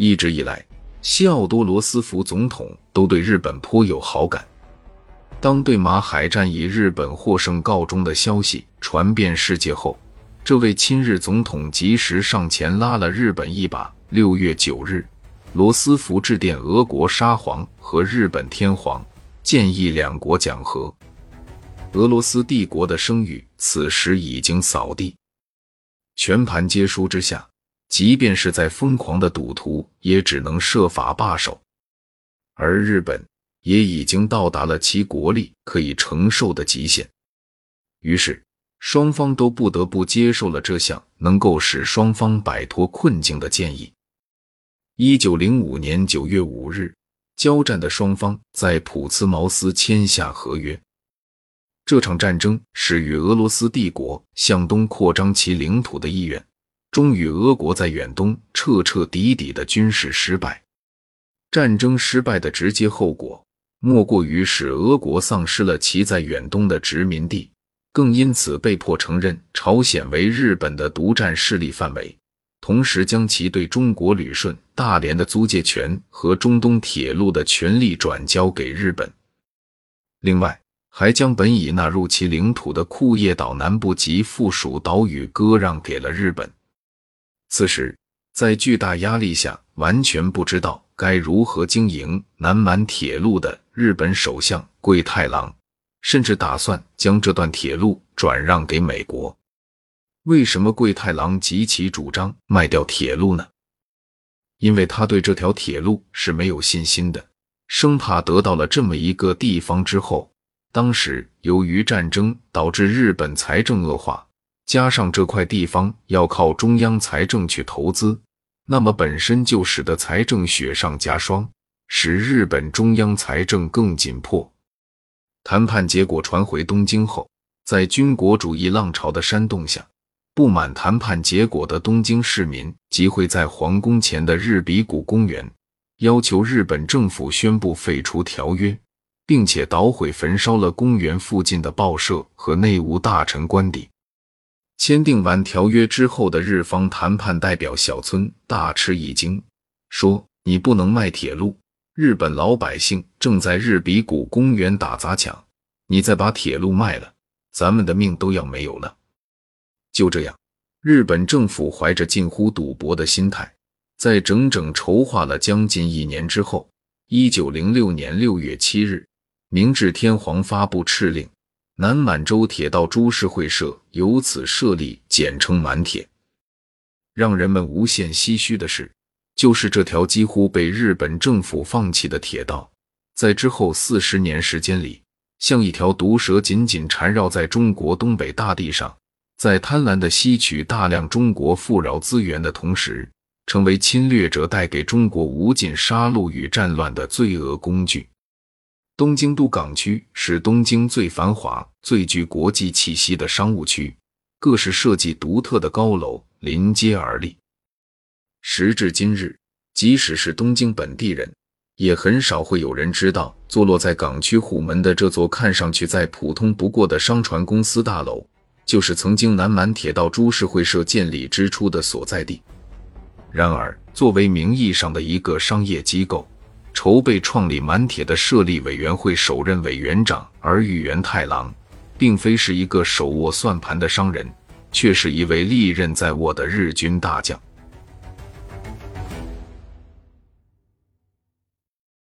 一直以来，西奥多·罗斯福总统都对日本颇有好感。当对马海战以日本获胜告终的消息传遍世界后，这位亲日总统及时上前拉了日本一把。六月九日，罗斯福致电俄国沙皇和日本天皇，建议两国讲和。俄罗斯帝国的声誉此时已经扫地，全盘皆输之下，即便是在疯狂的赌徒，也只能设法罢手。而日本也已经到达了其国力可以承受的极限，于是。双方都不得不接受了这项能够使双方摆脱困境的建议。一九零五年九月五日，交战的双方在普茨茅斯签下合约。这场战争是与俄罗斯帝国向东扩张其领土的意愿，终于俄国在远东彻彻底底的军事失败。战争失败的直接后果，莫过于使俄国丧失了其在远东的殖民地。更因此被迫承认朝鲜为日本的独占势力范围，同时将其对中国旅顺、大连的租借权和中东铁路的权利转交给日本。另外，还将本已纳入其领土的库页岛南部及附属岛屿割让给了日本。此时，在巨大压力下，完全不知道该如何经营南满铁路的日本首相桂太郎。甚至打算将这段铁路转让给美国。为什么桂太郎极其主张卖掉铁路呢？因为他对这条铁路是没有信心的，生怕得到了这么一个地方之后，当时由于战争导致日本财政恶化，加上这块地方要靠中央财政去投资，那么本身就使得财政雪上加霜，使日本中央财政更紧迫。谈判结果传回东京后，在军国主义浪潮的煽动下，不满谈判结果的东京市民集会在皇宫前的日比谷公园，要求日本政府宣布废除条约，并且捣毁、焚烧了公园附近的报社和内务大臣官邸。签订完条约之后的日方谈判代表小村大吃一惊，说：“你不能卖铁路。”日本老百姓正在日比谷公园打砸抢，你再把铁路卖了，咱们的命都要没有了。就这样，日本政府怀着近乎赌博的心态，在整整筹划了将近一年之后，一九零六年六月七日，明治天皇发布敕令，南满洲铁道株式会社由此设立，简称满铁。让人们无限唏嘘的是。就是这条几乎被日本政府放弃的铁道，在之后四十年时间里，像一条毒蛇紧紧缠绕在中国东北大地上，在贪婪的吸取大量中国富饶资源的同时，成为侵略者带给中国无尽杀戮与战乱的罪恶工具。东京都港区是东京最繁华、最具国际气息的商务区，各式设计独特的高楼临街而立。时至今日，即使是东京本地人，也很少会有人知道，坐落在港区虎门的这座看上去再普通不过的商船公司大楼，就是曾经南满铁道株式会社建立之初的所在地。然而，作为名义上的一个商业机构，筹备创立满铁的设立委员会首任委员长而玉原太郎，并非是一个手握算盘的商人，却是一位利刃在握的日军大将。